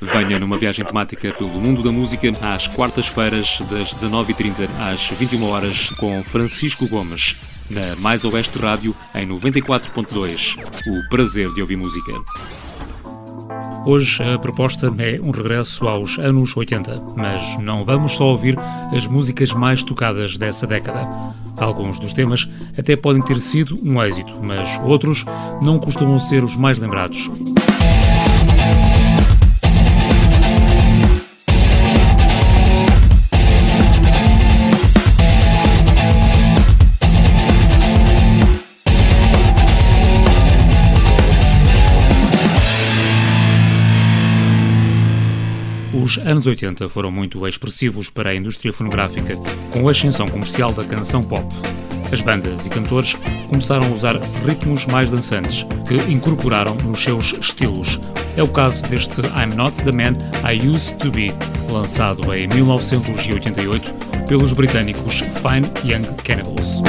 Venha numa viagem temática pelo mundo da música às quartas-feiras, das 19h30 às 21 horas com Francisco Gomes, na Mais Oeste Rádio, em 94.2. O prazer de ouvir música. Hoje a proposta é um regresso aos anos 80, mas não vamos só ouvir as músicas mais tocadas dessa década. Alguns dos temas até podem ter sido um êxito, mas outros não costumam ser os mais lembrados. Os anos 80 foram muito expressivos para a indústria fonográfica, com a ascensão comercial da canção pop. As bandas e cantores começaram a usar ritmos mais dançantes, que incorporaram nos seus estilos. É o caso deste I'm Not the Man I Used to Be, lançado em 1988 pelos britânicos Fine Young Cannibals.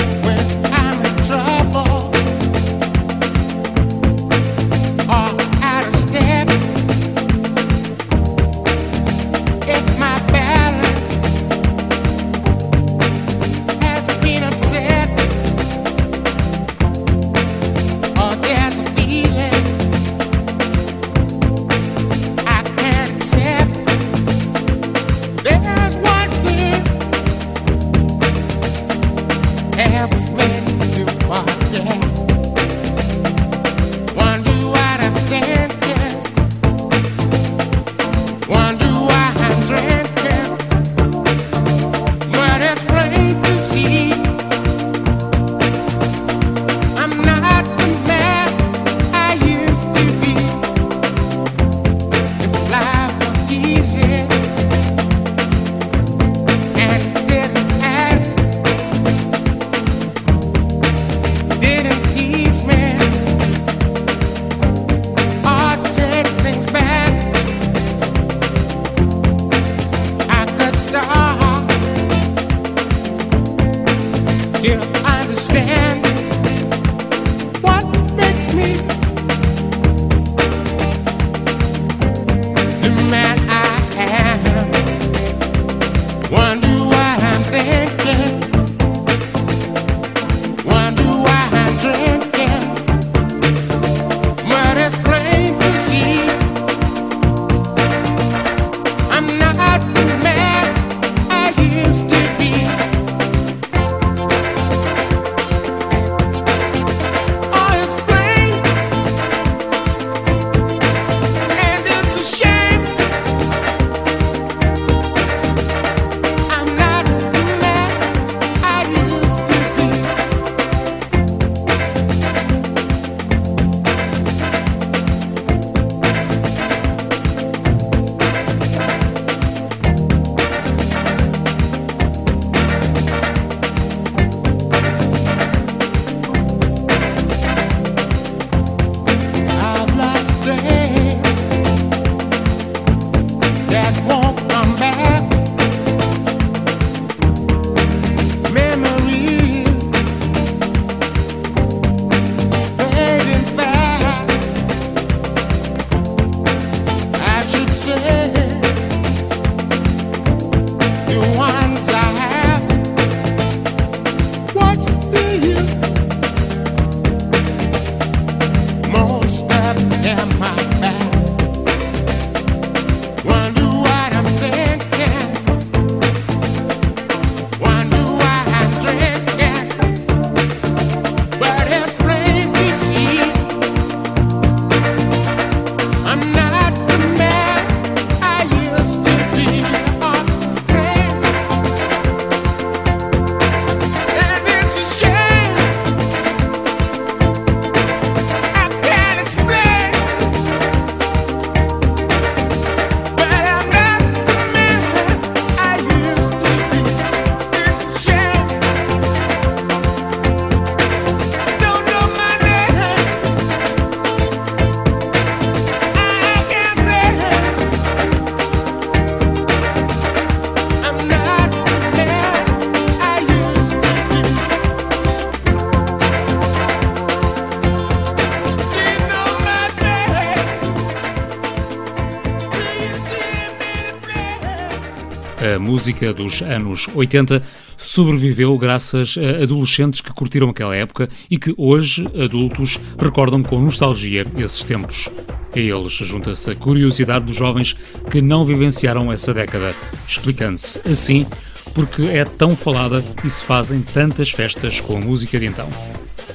Música dos anos 80 sobreviveu graças a adolescentes que curtiram aquela época e que hoje, adultos, recordam com nostalgia esses tempos. A eles junta-se a curiosidade dos jovens que não vivenciaram essa década, explicando-se assim porque é tão falada e se fazem tantas festas com a música de então.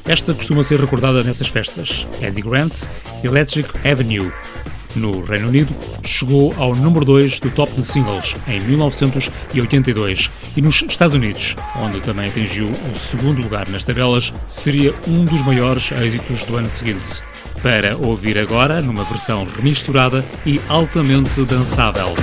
Esta costuma ser recordada nessas festas. Eddie Grant, Electric Avenue, no Reino Unido, chegou ao número 2 do top de singles em 1982 e nos Estados Unidos, onde também atingiu o segundo lugar nas tabelas, seria um dos maiores êxitos do ano seguinte. Para ouvir agora numa versão remisturada e altamente dançável.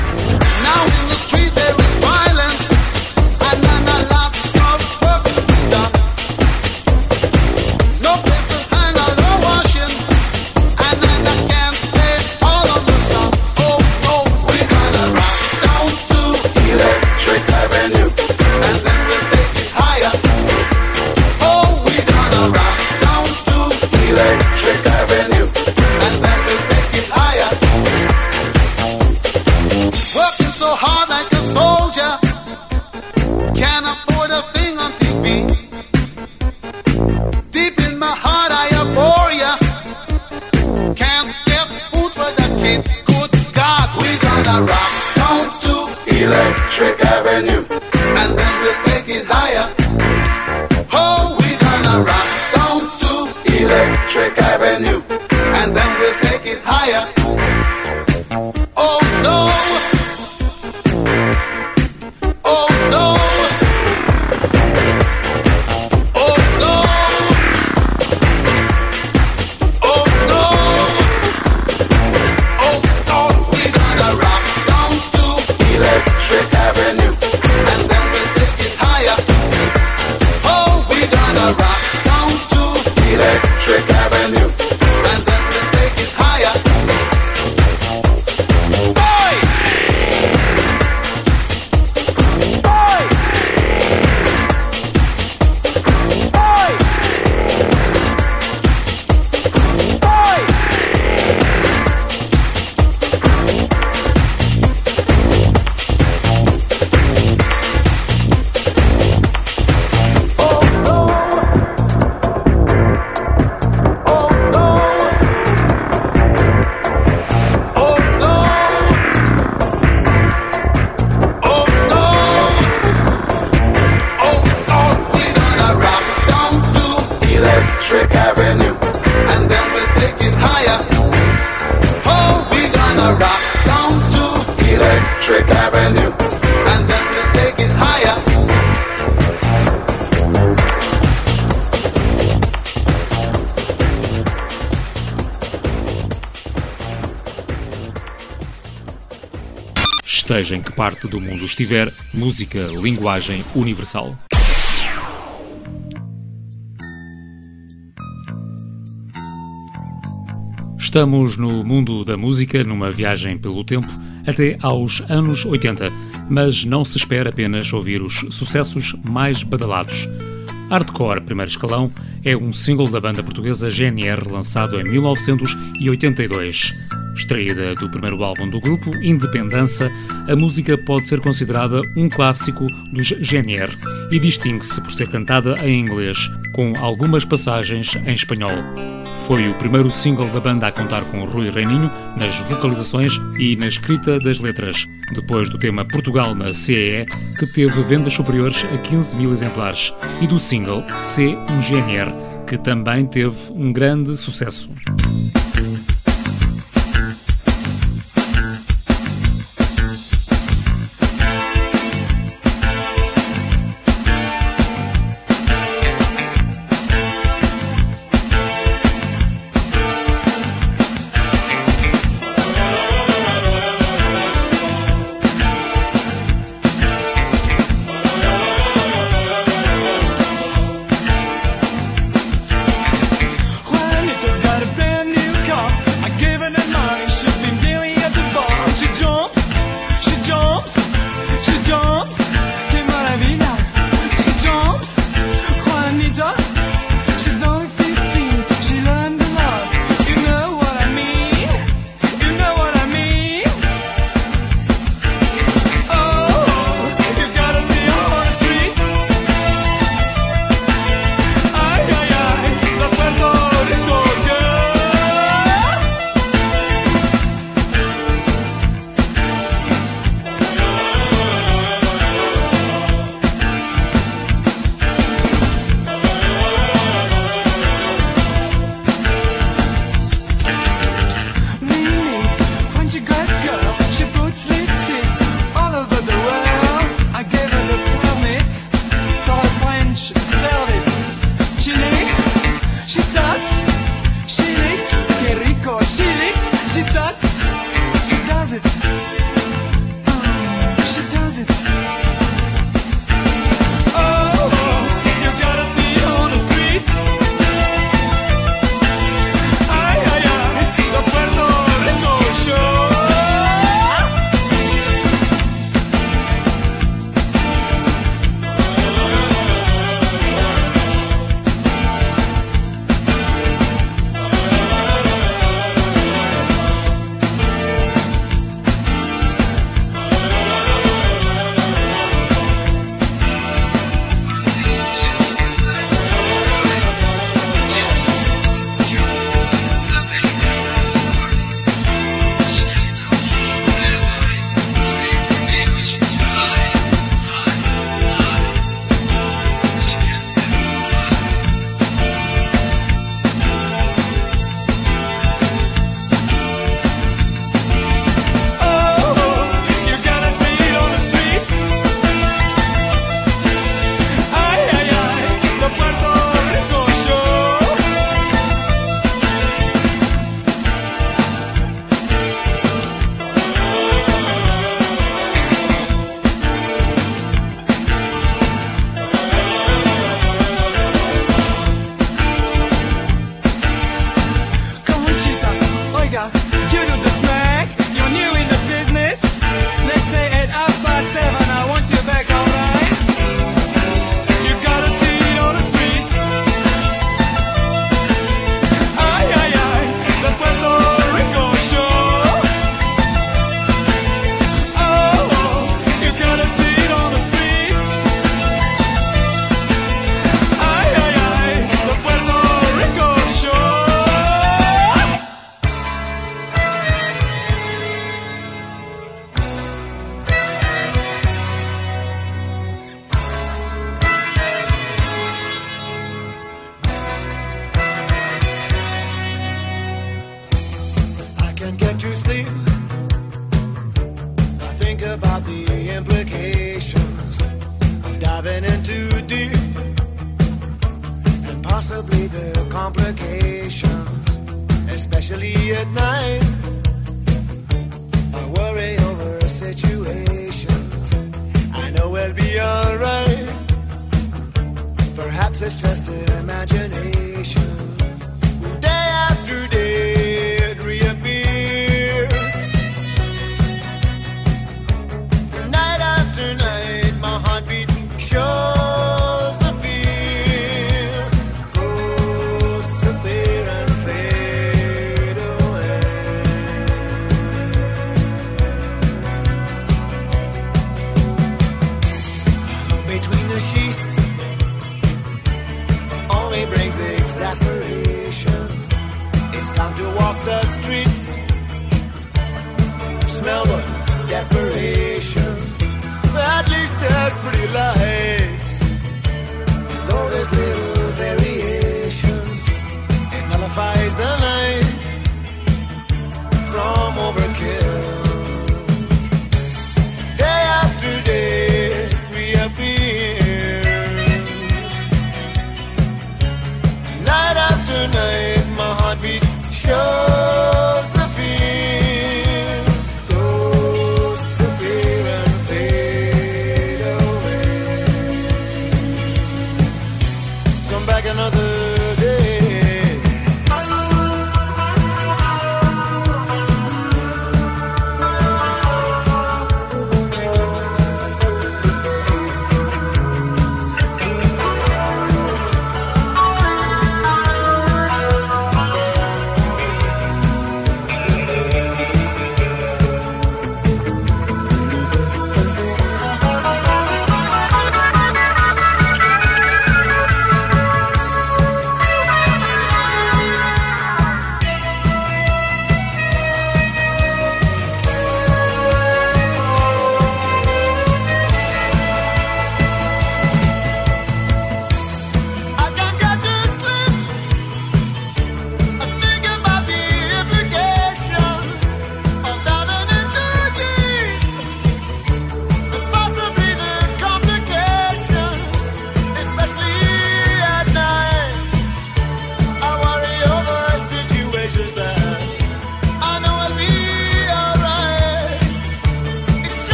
Esteja em que parte do mundo estiver, música, linguagem universal. Estamos no mundo da música, numa viagem pelo tempo, até aos anos 80, mas não se espera apenas ouvir os sucessos mais badalados. Hardcore Primeiro Escalão é um single da banda portuguesa GNR lançado em 1982. Extraída do primeiro álbum do grupo, Independência, a música pode ser considerada um clássico dos GNR e distingue-se por ser cantada em inglês, com algumas passagens em espanhol. Foi o primeiro single da banda a contar com Rui Reininho nas vocalizações e na escrita das letras, depois do tema Portugal na CEE, que teve vendas superiores a 15 mil exemplares, e do single C1GNR, que também teve um grande sucesso.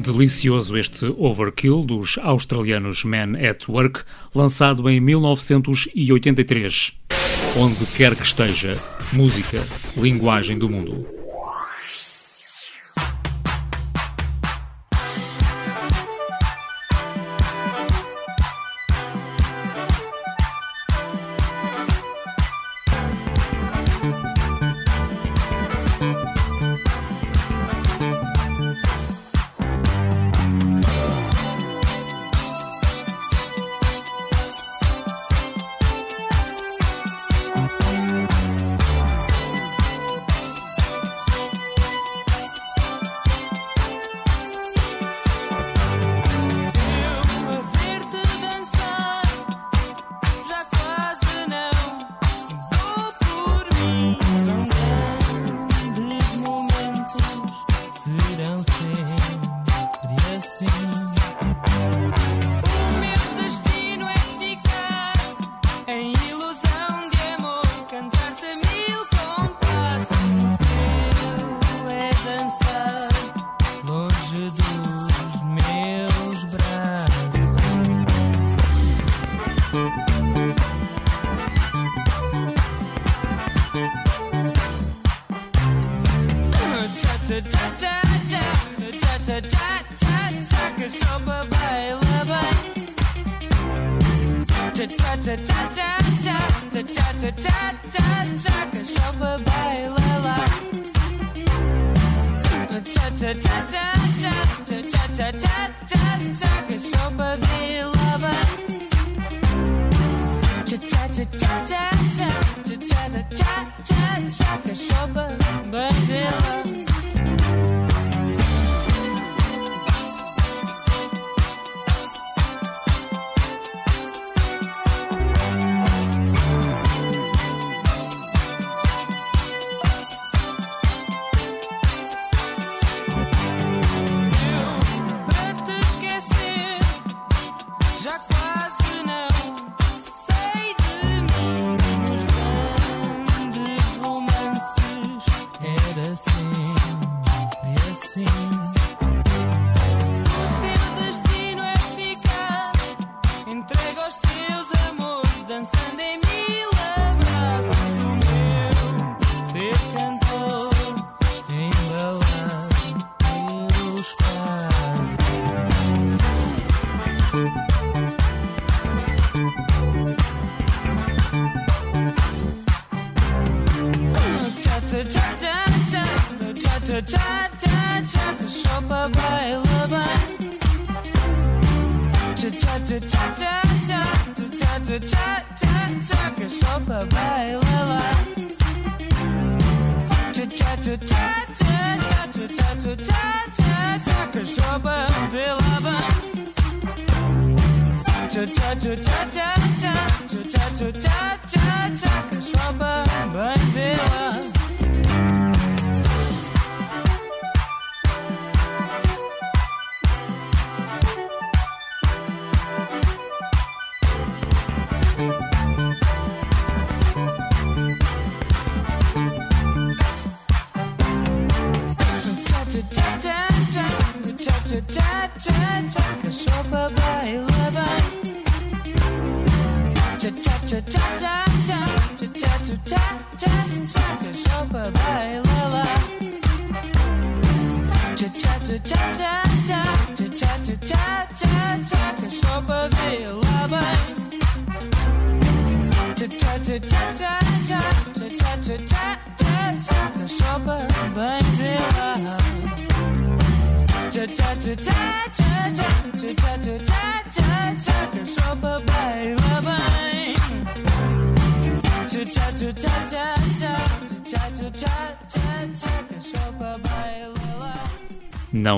Delicioso este Overkill dos australianos Men at Work, lançado em 1983. Onde quer que esteja, música, linguagem do mundo.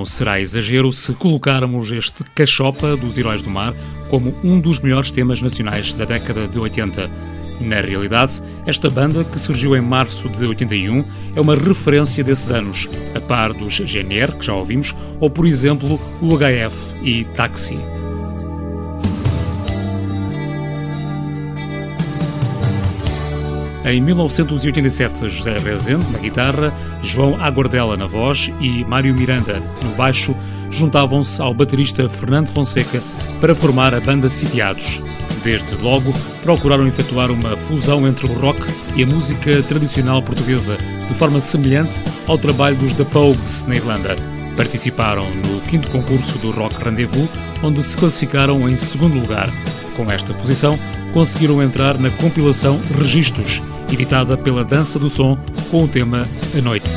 Não será exagero se colocarmos este Cachopa dos Heróis do Mar como um dos melhores temas nacionais da década de 80. Na realidade, esta banda, que surgiu em março de 81, é uma referência desses anos, a par dos GNR, que já ouvimos, ou, por exemplo, o HF e Taxi. Em 1987, José Rezende na guitarra, João Aguardela na voz e Mário Miranda no baixo juntavam-se ao baterista Fernando Fonseca para formar a banda Sitiados. Desde logo, procuraram efetuar uma fusão entre o rock e a música tradicional portuguesa, de forma semelhante ao trabalho dos The Pogues na Irlanda. Participaram no quinto concurso do Rock Rendezvous, onde se classificaram em segundo lugar. Com esta posição, conseguiram entrar na compilação Registros, editada pela Dança do Som, com o tema A Noite.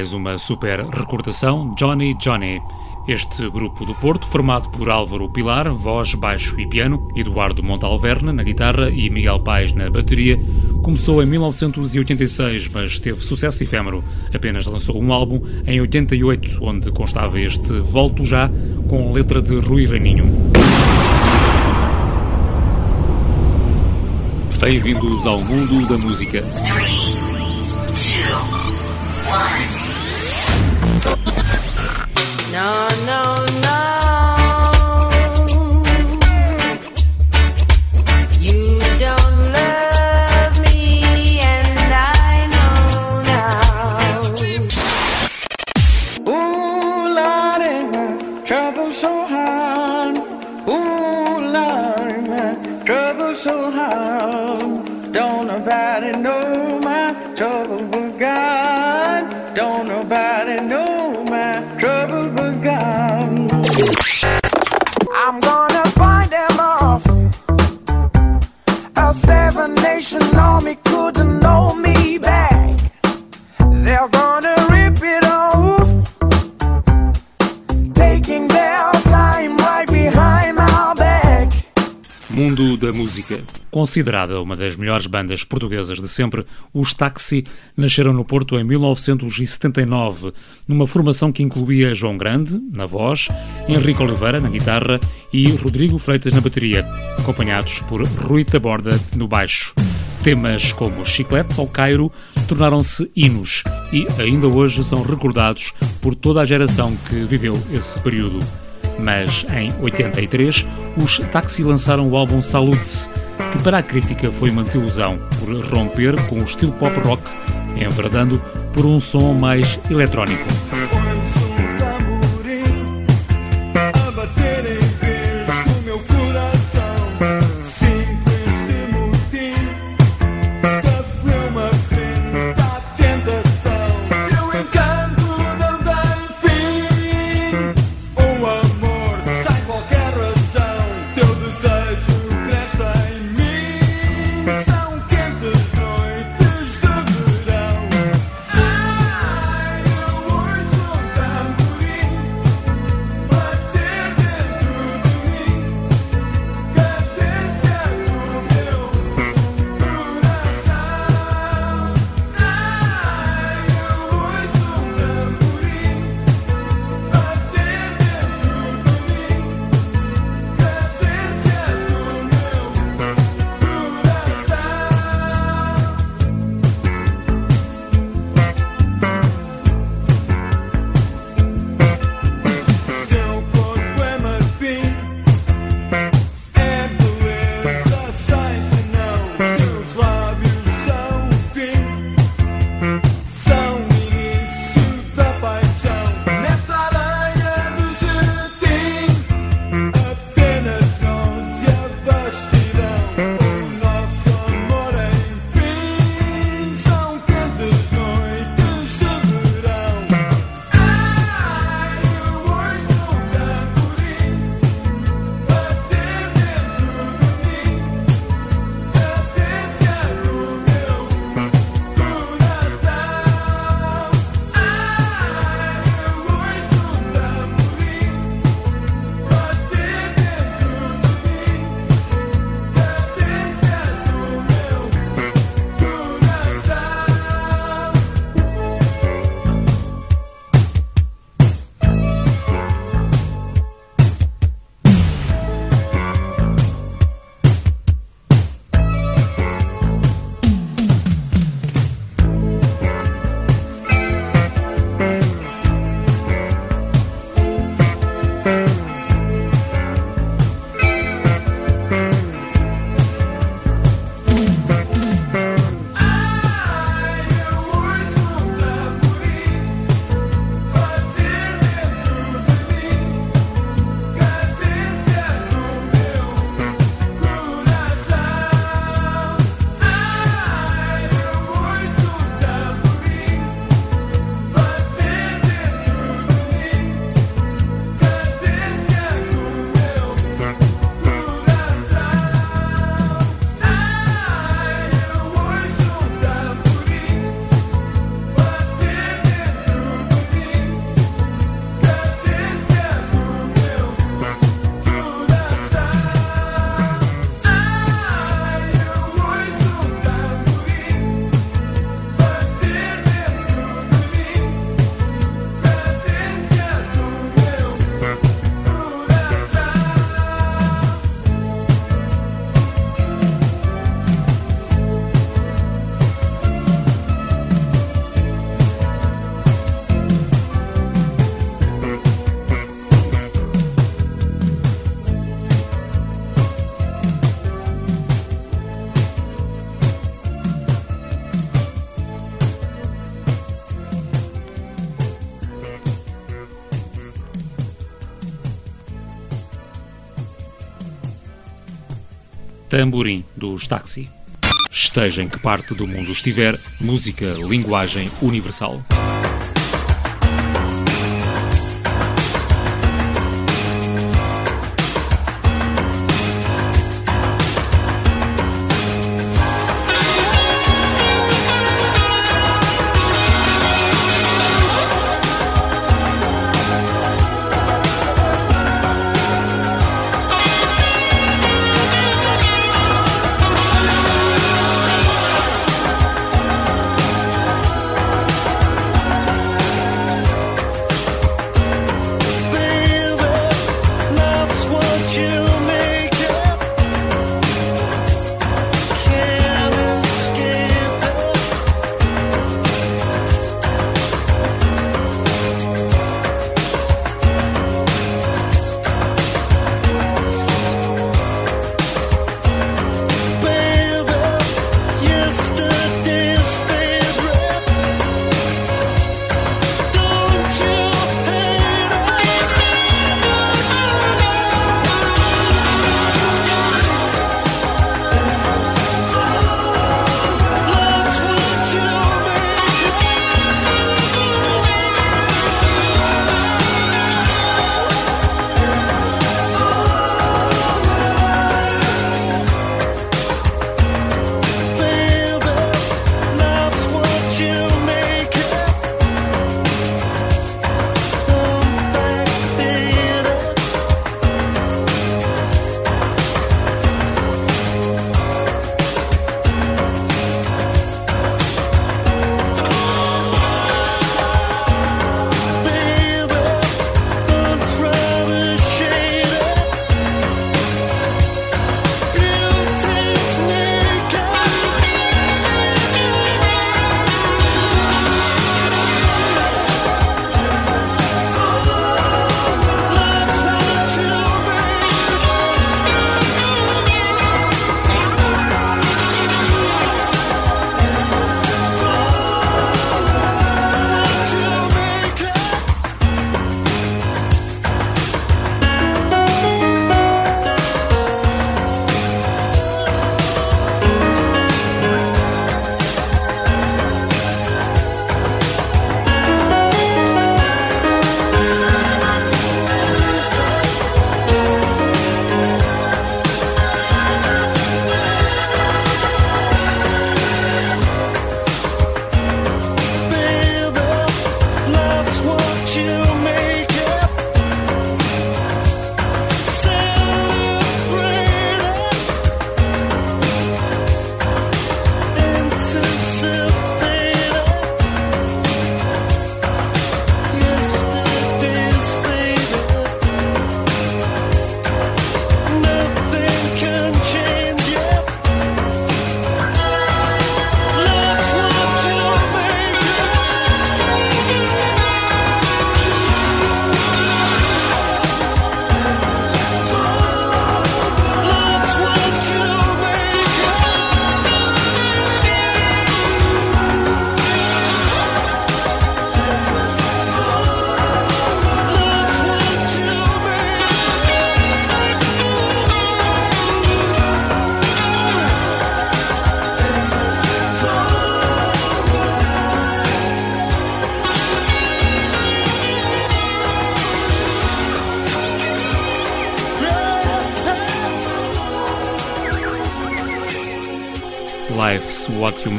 Mais uma super recordação, Johnny Johnny. Este grupo do Porto, formado por Álvaro Pilar, voz, baixo e piano, Eduardo Montalverne na guitarra e Miguel Paes na bateria, começou em 1986, mas teve sucesso efêmero. Apenas lançou um álbum em 88, onde constava este Volto Já, com letra de Rui Reininho. Bem-vindos ao mundo da música. No, no, no. You don't love me, and I know now. Ooh, Lordy, my trouble so hard. Ooh, Lordy, my trouble so hard. Don't nobody know my trouble God. Don't nobody know I'm gonna find them off. A seven nation army Mundo da Música. Considerada uma das melhores bandas portuguesas de sempre, os Taxi nasceram no Porto em 1979, numa formação que incluía João Grande, na voz, Henrique Oliveira, na guitarra e Rodrigo Freitas na bateria, acompanhados por Rui Taborda no baixo. Temas como Chiclete ao Cairo tornaram-se hinos e ainda hoje são recordados por toda a geração que viveu esse período. Mas em 83, os Taxi lançaram o álbum Saludes, que para a crítica foi uma desilusão por romper com o estilo pop rock, enverdando por um som mais eletrónico. Tamborim, dos Taxi. Esteja em que parte do mundo estiver, música, linguagem universal.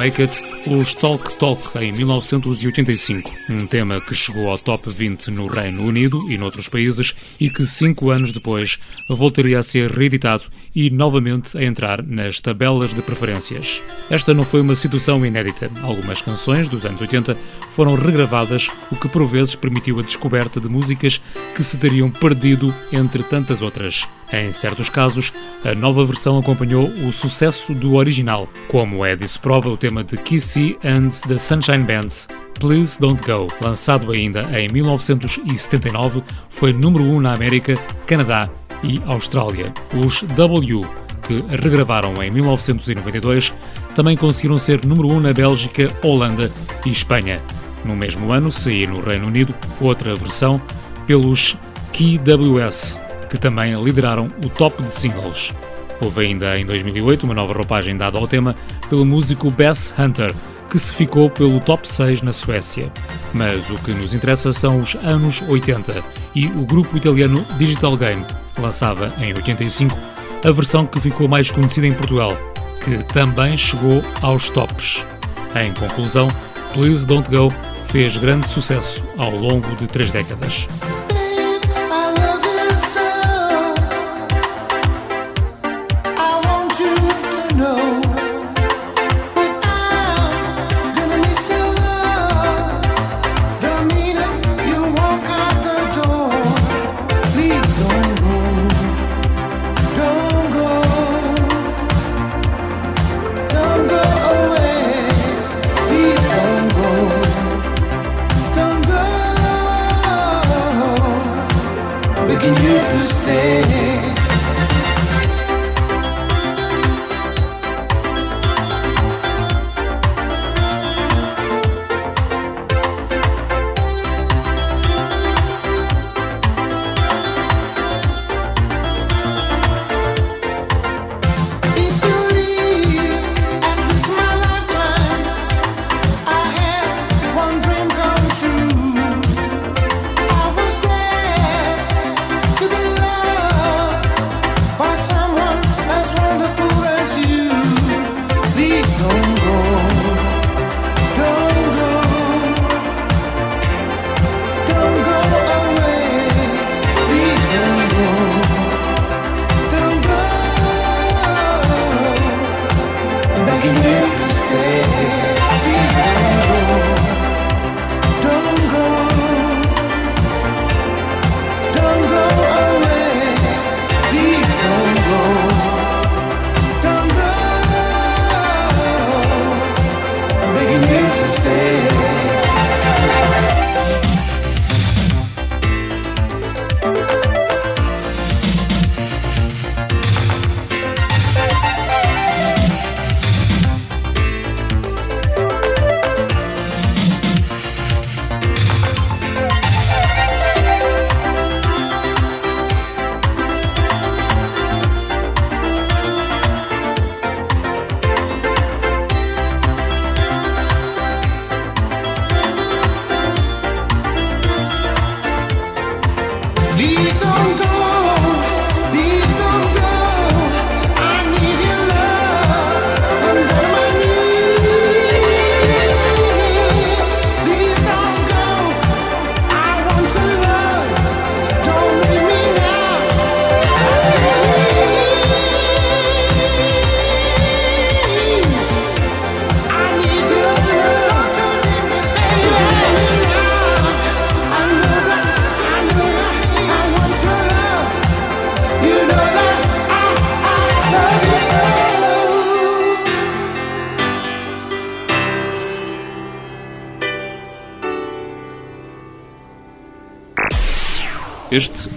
Make os Talk Talk em 1985, um tema que chegou ao top 20 no Reino Unido e noutros países e que cinco anos depois voltaria a ser reeditado e novamente a entrar nas tabelas de preferências. Esta não foi uma situação inédita. Algumas canções dos anos 80 foram regravadas, o que por vezes permitiu a descoberta de músicas que se teriam perdido entre tantas outras. Em certos casos, a nova versão acompanhou o sucesso do original, como é disso prova o tema de Kissy and the Sunshine Bands, Please Don't Go, lançado ainda em 1979, foi número 1 na América, Canadá e Austrália. Os W, que regravaram em 1992, também conseguiram ser número 1 na Bélgica, Holanda e Espanha. No mesmo ano, saiu no Reino Unido outra versão pelos KWS, que também lideraram o top de singles. Houve ainda em 2008 uma nova roupagem dada ao tema pelo músico Bess Hunter, que se ficou pelo top 6 na Suécia. Mas o que nos interessa são os anos 80 e o grupo italiano Digital Game lançava em 85 a versão que ficou mais conhecida em Portugal, que também chegou aos tops. Em conclusão, Please Don't Go fez grande sucesso ao longo de três décadas.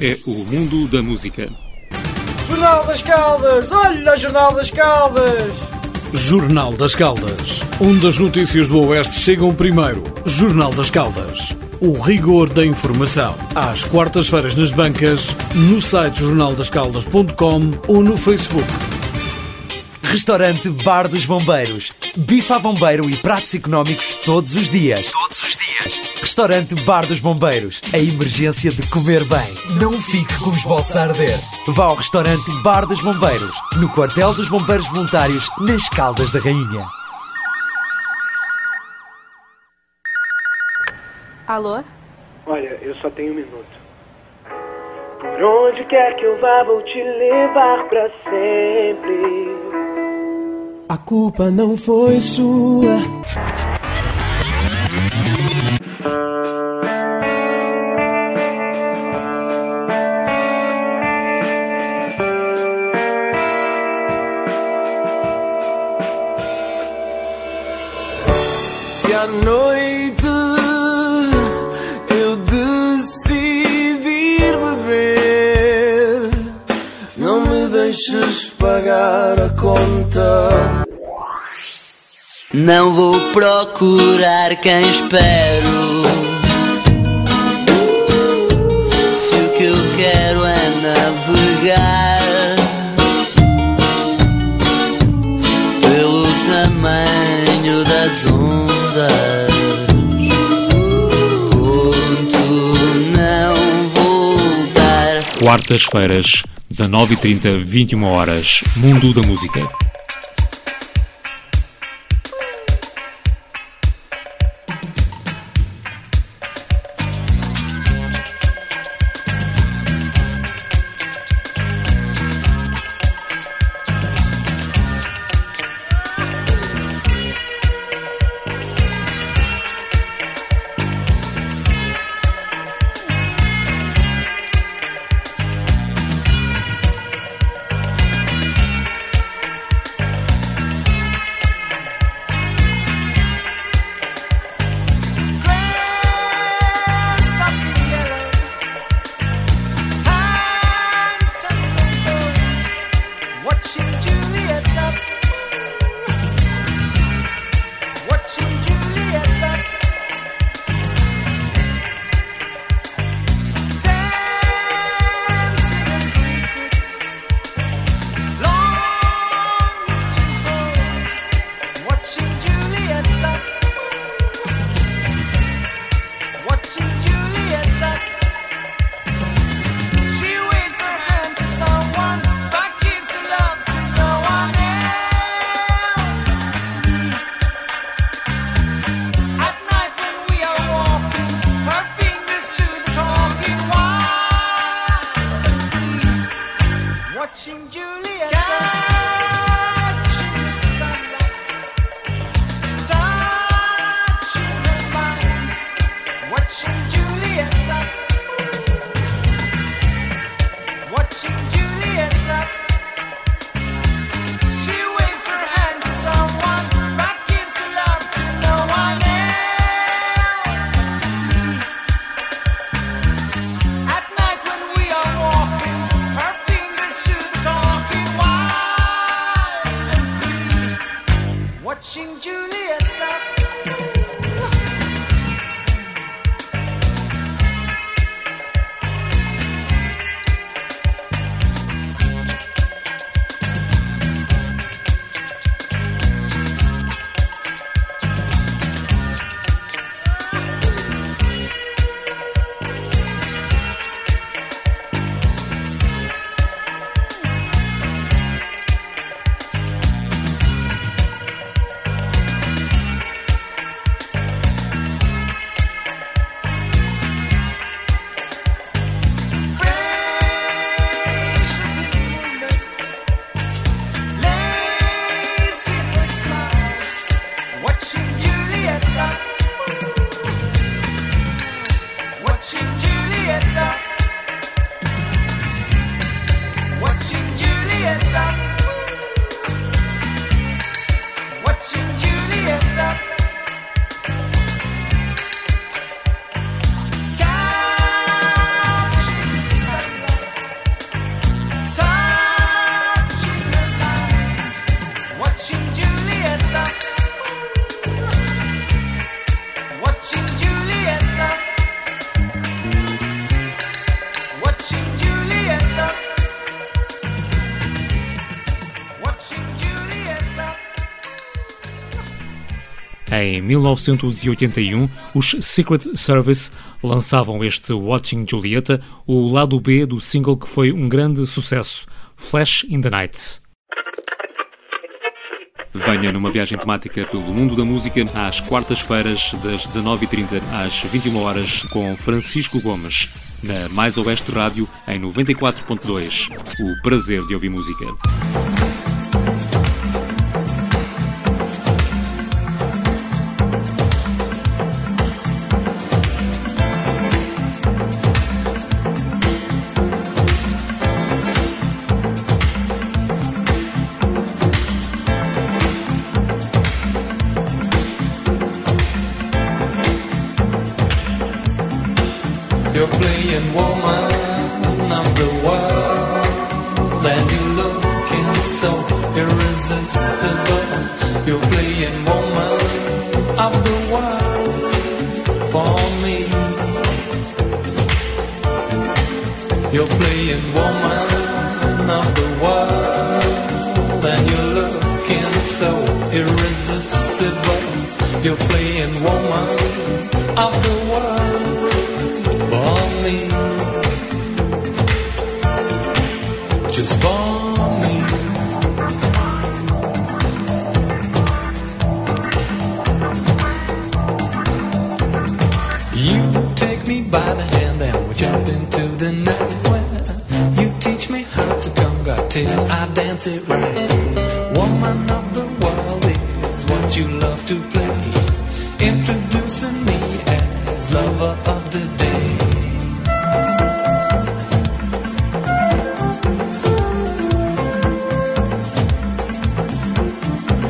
É o mundo da música. Jornal das Caldas! Olha o Jornal das Caldas! Jornal das Caldas. Onde as notícias do Oeste chegam primeiro. Jornal das Caldas. O rigor da informação. Às quartas-feiras nas bancas, no site jornaldascaldas.com ou no Facebook. Restaurante Bar dos Bombeiros. Bife a bombeiro e pratos económicos todos os dias. Restaurante Bar dos Bombeiros. A emergência de comer bem. Não fique com os bolsos a arder. Vá ao restaurante Bar dos Bombeiros. No quartel dos Bombeiros Voluntários, nas Caldas da Rainha. Alô? Olha, eu só tenho um minuto. Por onde quer que eu vá, vou te levar pra sempre. A culpa não foi sua. À noite eu decidir beber, não me deixes pagar a conta. Não vou procurar quem espero. Se o que eu quero é navegar, Quartas-feiras, 19h30, 21 horas. Mundo da Música. Em 1981, os Secret Service lançavam este Watching Julieta, o lado B do single que foi um grande sucesso, Flash in the Night. Venha numa viagem temática pelo mundo da música às quartas-feiras, das 19h30 às 21 horas com Francisco Gomes, na Mais Oeste Rádio, em 94.2. O prazer de ouvir música.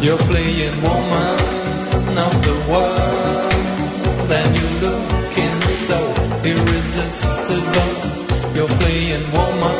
You're playing woman of the world, and you're looking so irresistible. You're playing woman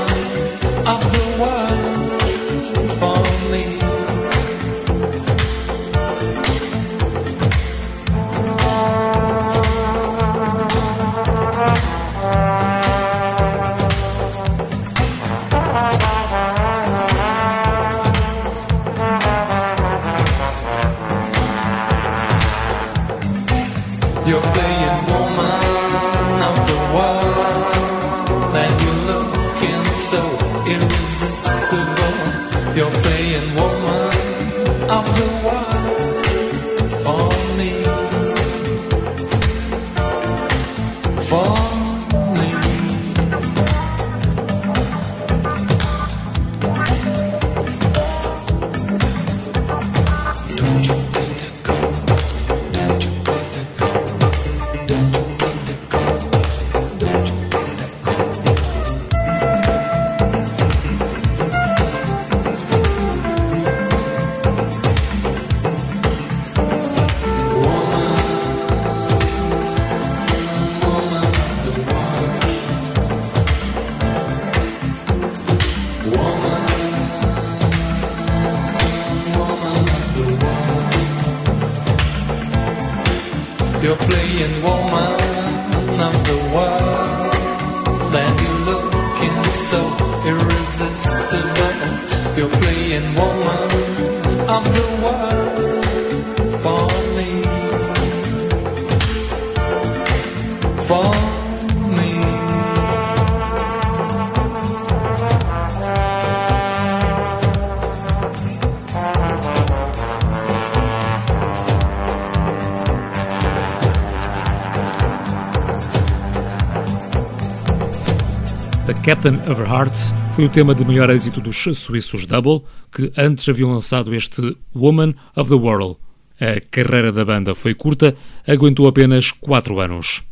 Captain of Her Heart foi o tema de maior êxito dos suíços Double, que antes haviam lançado este Woman of the World. A carreira da banda foi curta, aguentou apenas 4 anos.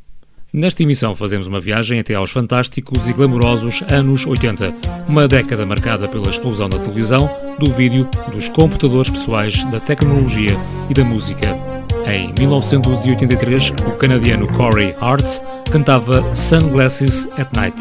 Nesta emissão fazemos uma viagem até aos fantásticos e glamourosos anos 80, uma década marcada pela explosão da televisão, do vídeo, dos computadores pessoais, da tecnologia e da música. Em 1983, o canadiano Corey Hart cantava Sunglasses at Night.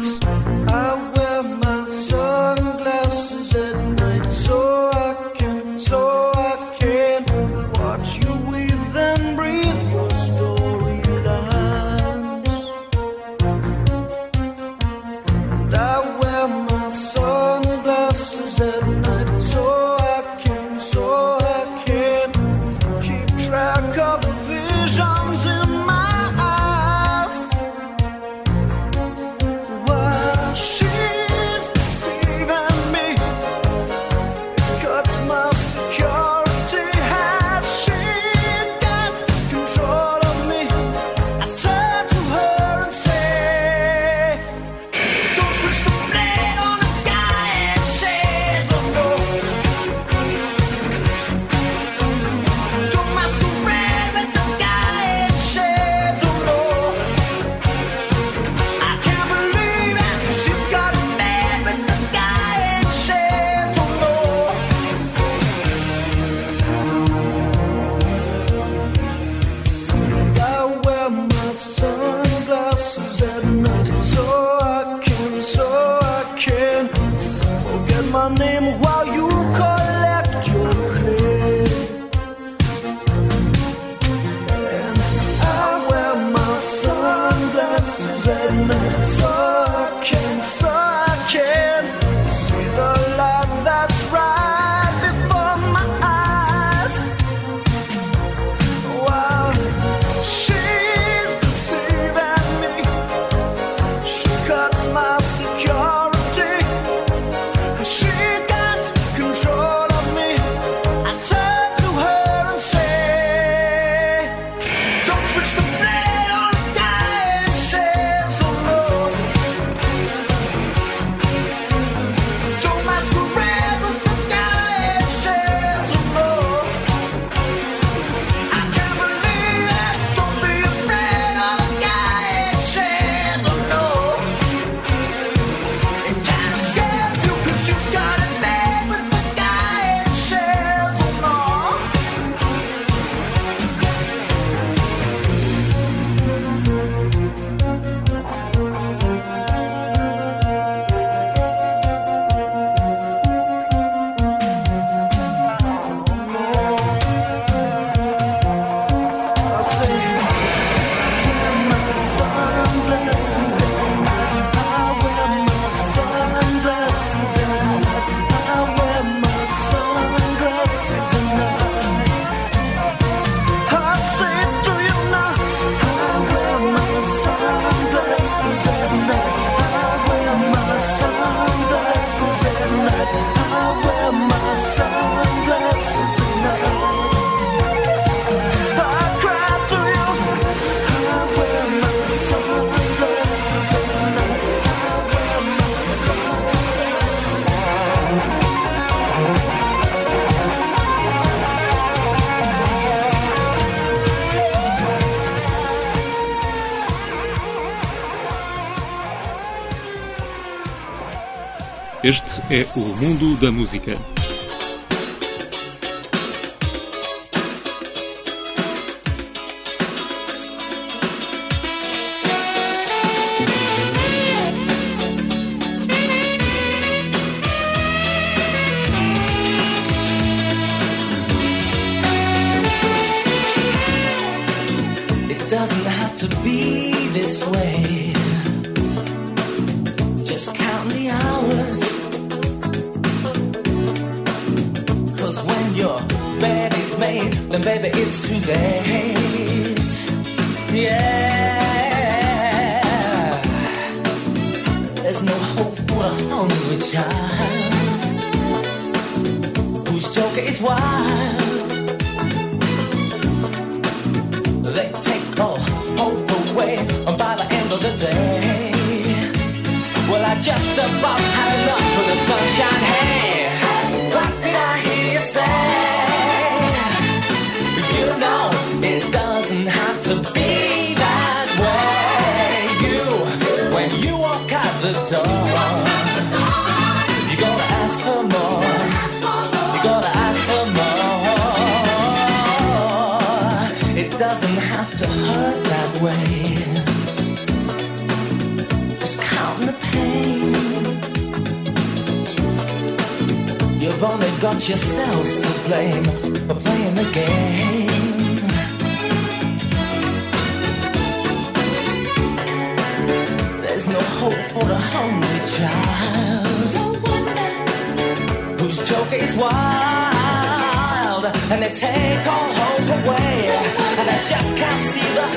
é o mundo da música.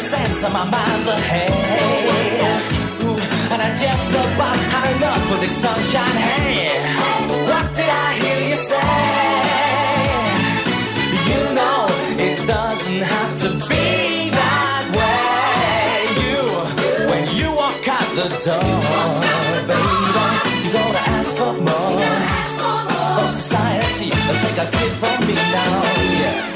sense of my mind's ahead. Ooh, and I just about had enough for this sunshine. Hey, what did I hear you say? You know it doesn't have to be that way. You, when you walk out the door, baby, you're gonna ask for more. But society, take a tip from me now. Yeah.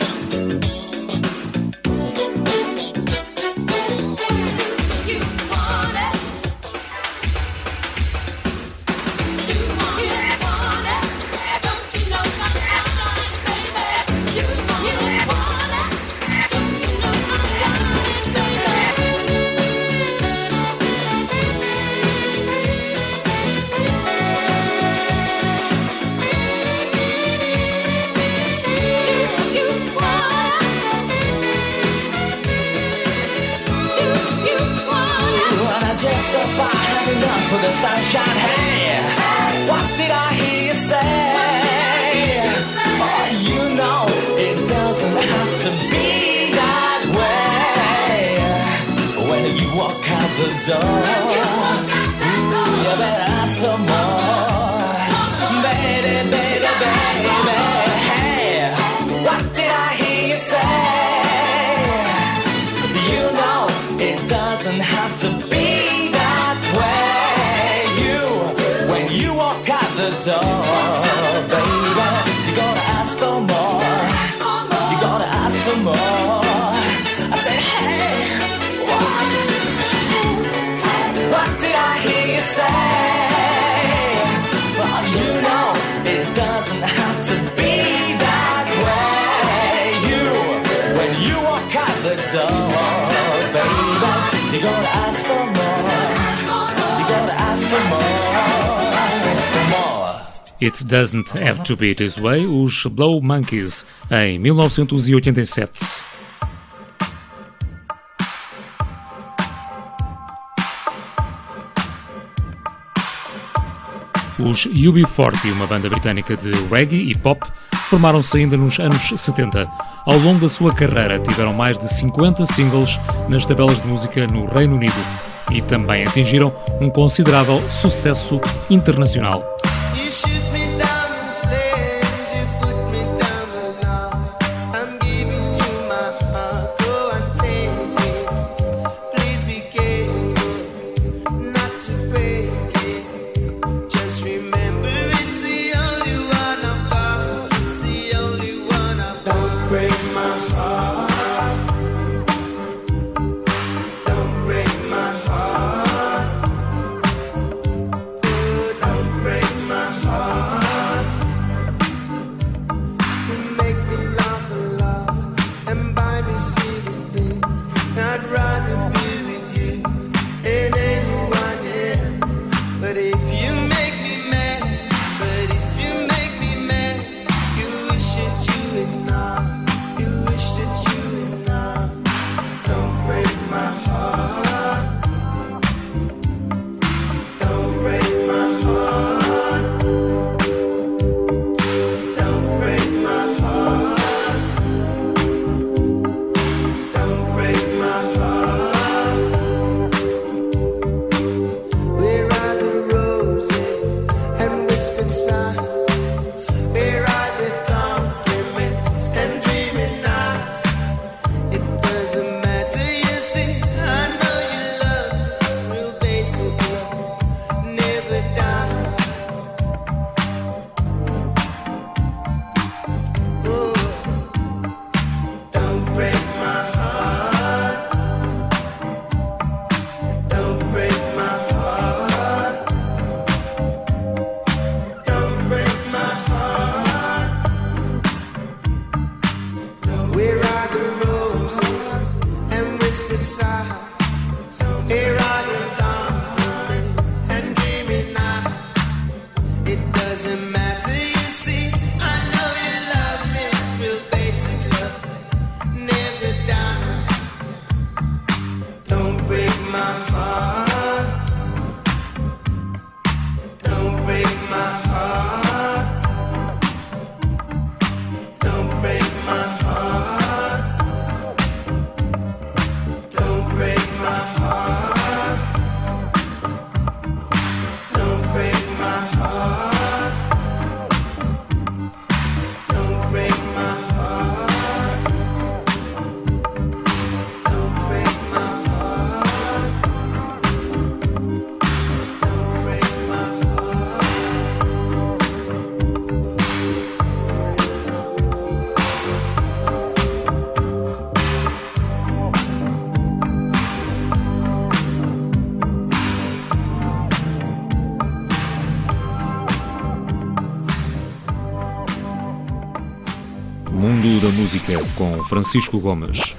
It Doesn't Have to Be This Way, os Blow Monkeys, em 1987. Os UB40, uma banda britânica de reggae e pop, formaram-se ainda nos anos 70. Ao longo da sua carreira, tiveram mais de 50 singles nas tabelas de música no Reino Unido e também atingiram um considerável sucesso internacional. com Francisco Gomes.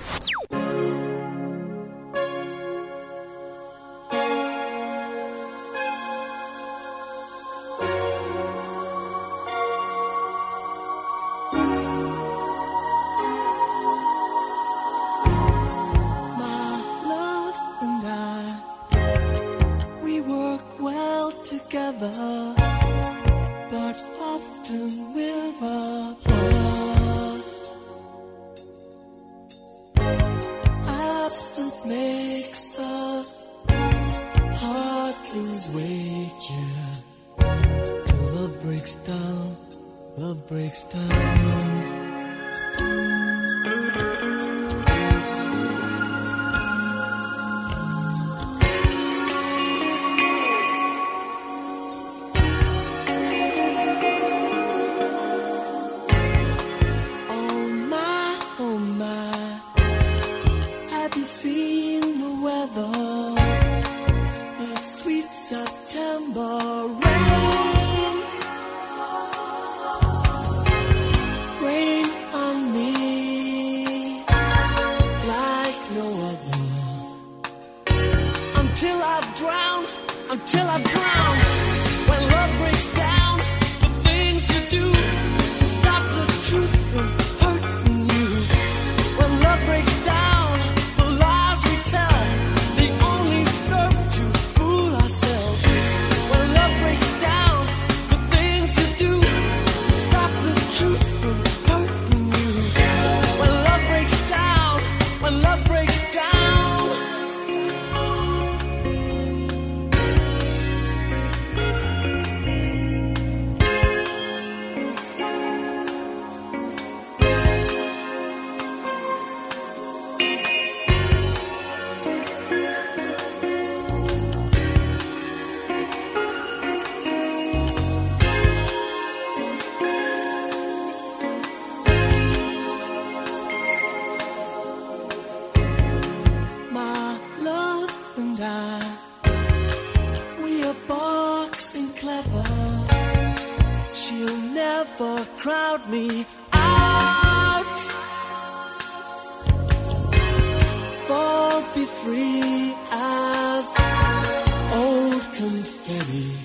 free as old confetti.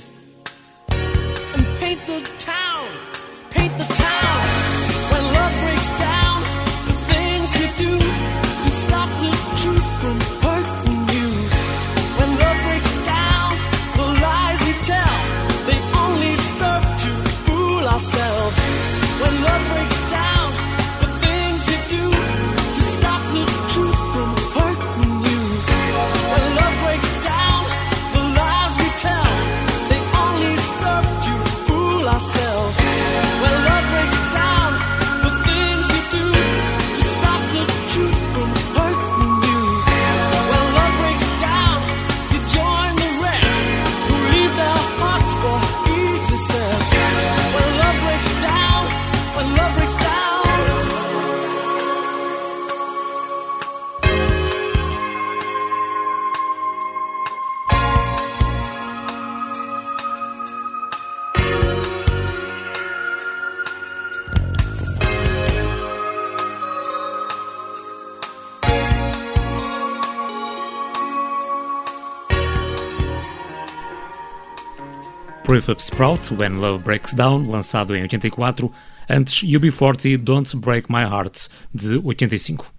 Jacob Sprout, When Love Breaks Down, lançado em 84, antes UB40 Don't Break My Heart, de 85.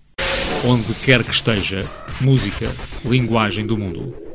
Onde quer que esteja, música, linguagem do mundo.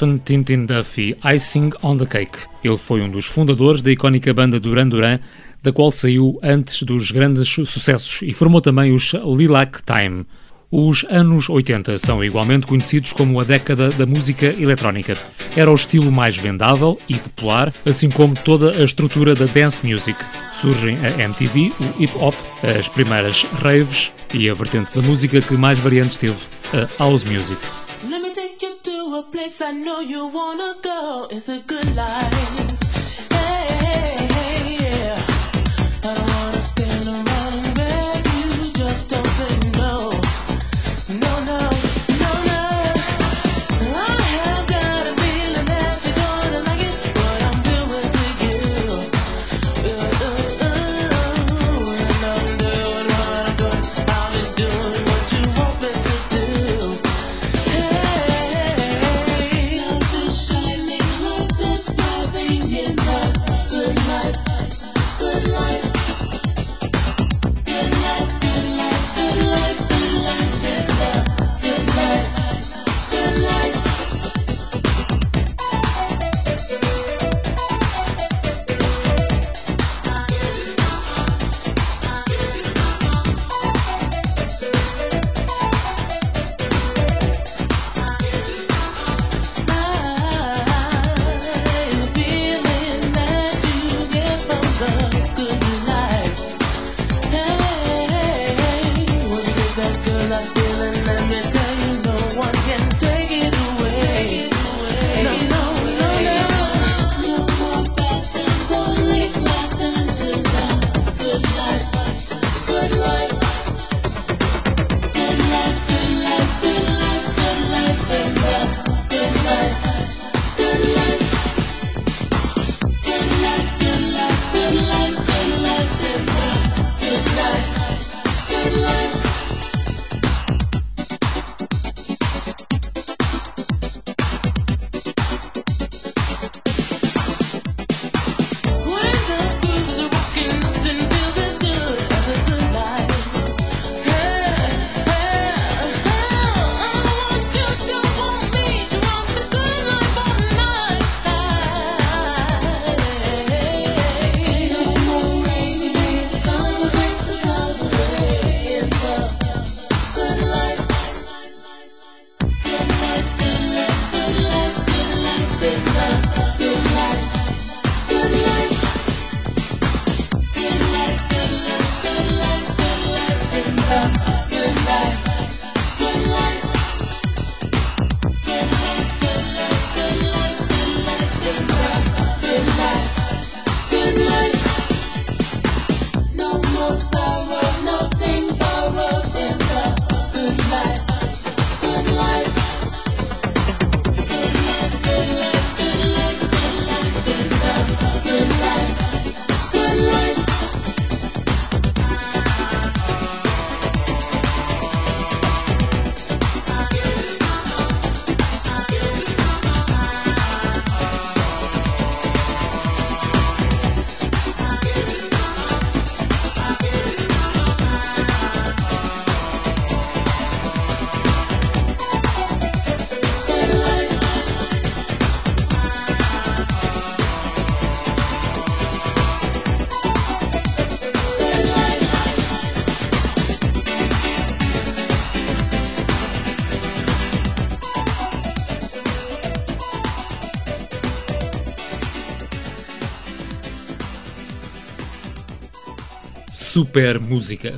Stephen Tintin Duffy, Icing on the Cake. Ele foi um dos fundadores da icónica banda Duran Duran, da qual saiu antes dos grandes sucessos e formou também os Lilac Time. Os anos 80 são igualmente conhecidos como a década da música eletrónica. Era o estilo mais vendável e popular, assim como toda a estrutura da dance music. Surgem a MTV, o hip hop, as primeiras raves e a vertente da música que mais variantes teve, a house music. place I know you wanna go. is a good life. Yeah. I don't wanna stand around and beg you. Just don't say no. super música.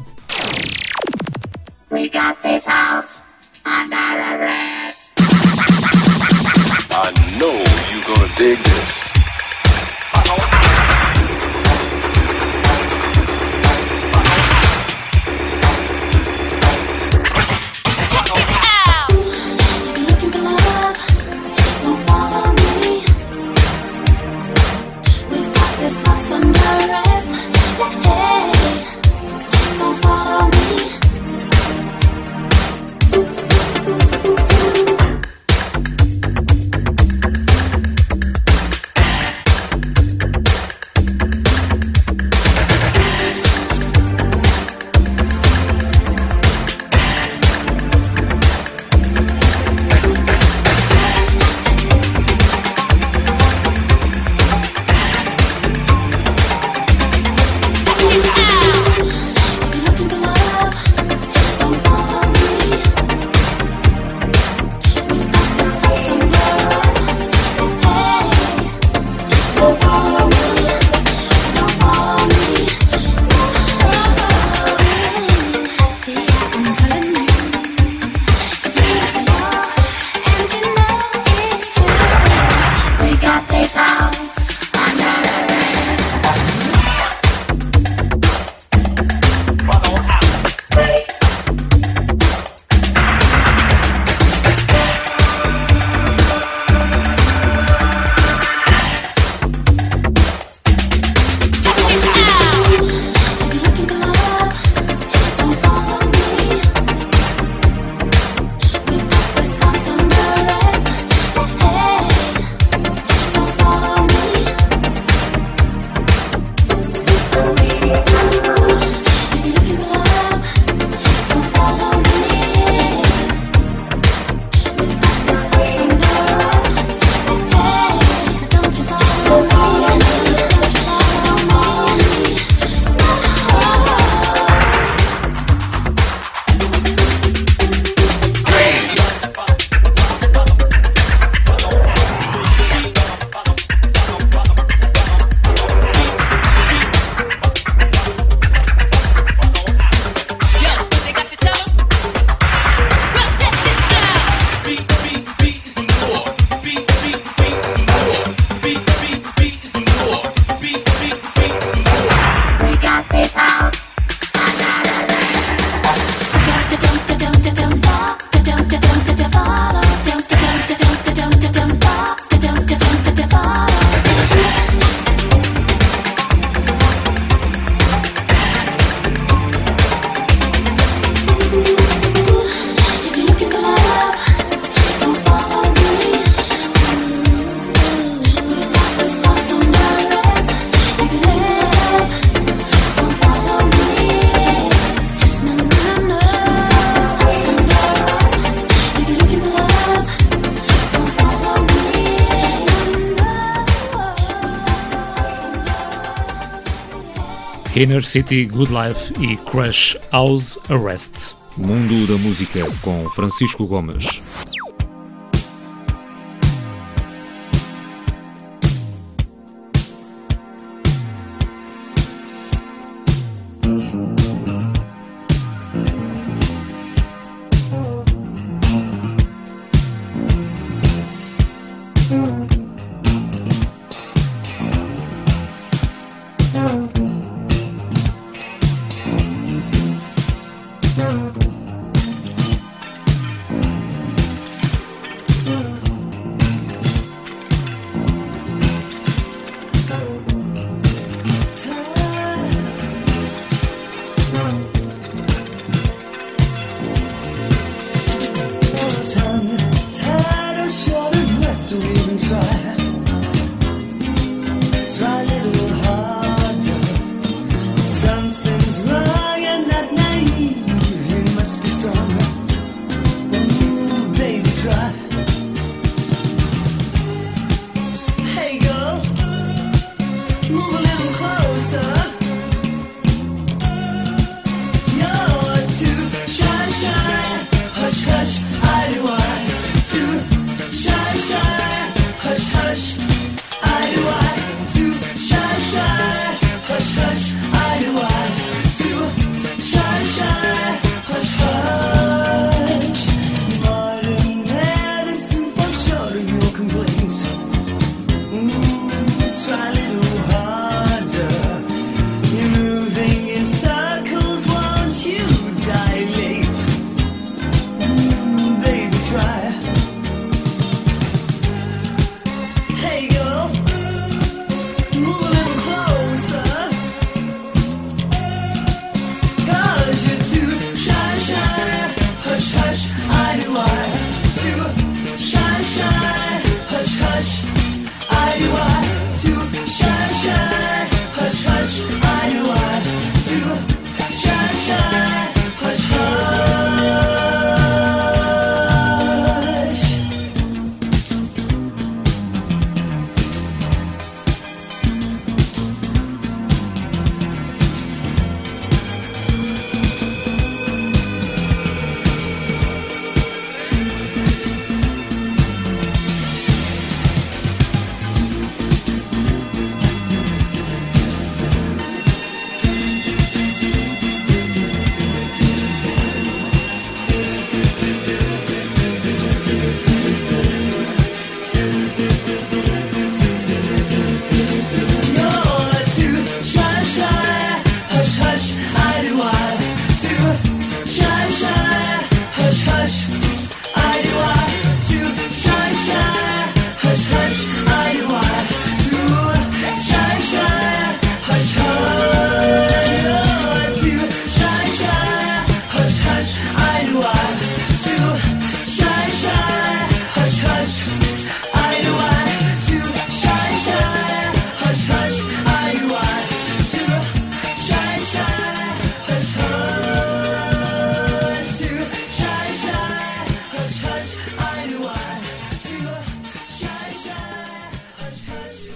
Inner City Good Life e Crush House Arrest. Mundo da Música com Francisco Gomes.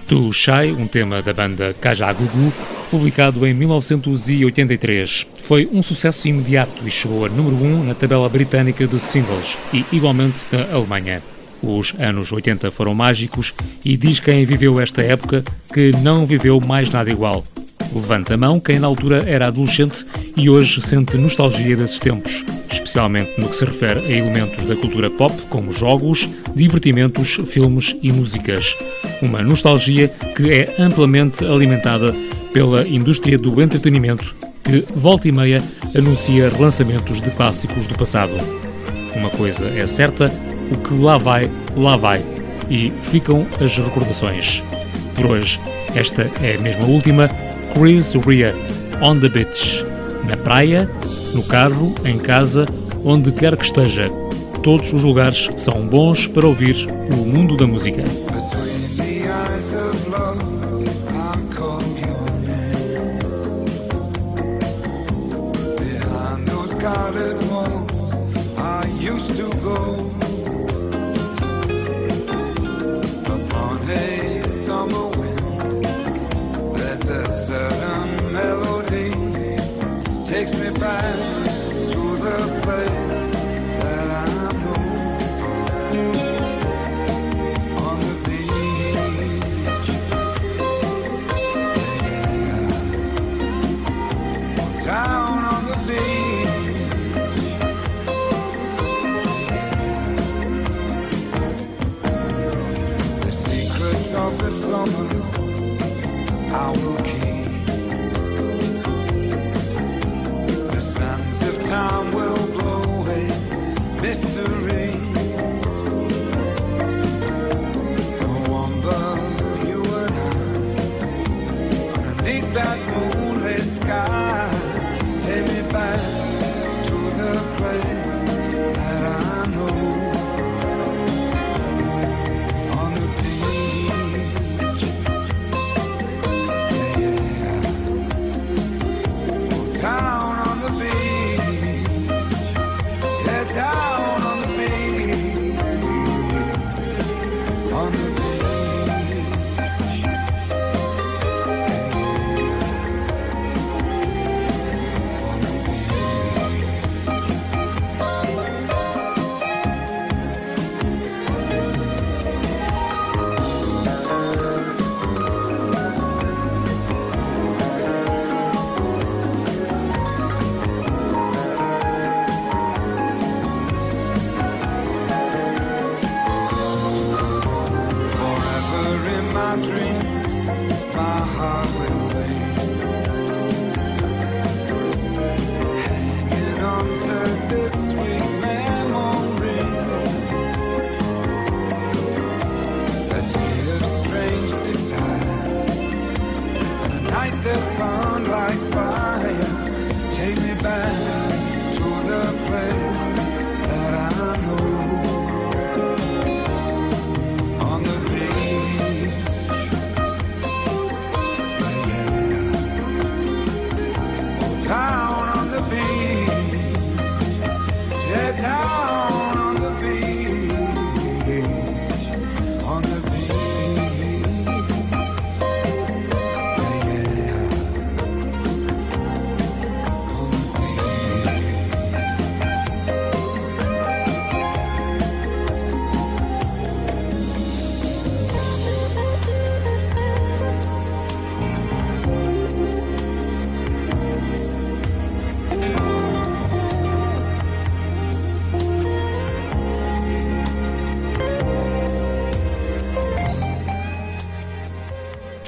Do Shy, um tema da banda Kajagugu, publicado em 1983. Foi um sucesso imediato e chegou a número 1 na tabela britânica de singles e igualmente na Alemanha. Os anos 80 foram mágicos e diz quem viveu esta época que não viveu mais nada igual. Levanta a mão quem na altura era adolescente e hoje sente nostalgia desses tempos, especialmente no que se refere a elementos da cultura pop, como jogos, divertimentos, filmes e músicas. Uma nostalgia que é amplamente alimentada pela indústria do entretenimento, que volta e meia anuncia relançamentos de clássicos do passado. Uma coisa é certa, o que lá vai, lá vai, e ficam as recordações. Por hoje, esta é mesmo a última, Chris Rea, On the Beach. Na praia, no carro, em casa, onde quer que esteja. Todos os lugares são bons para ouvir o mundo da música. history.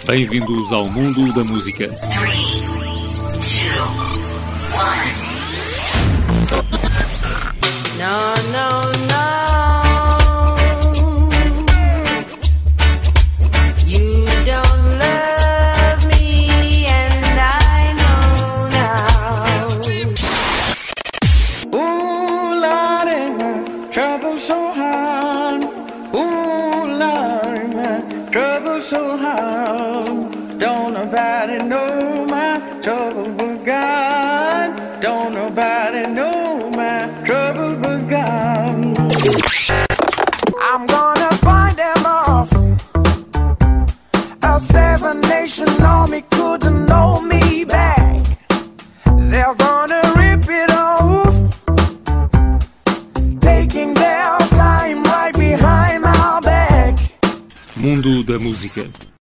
Bem-vindos ao mundo da música. Three, two, one. No, no.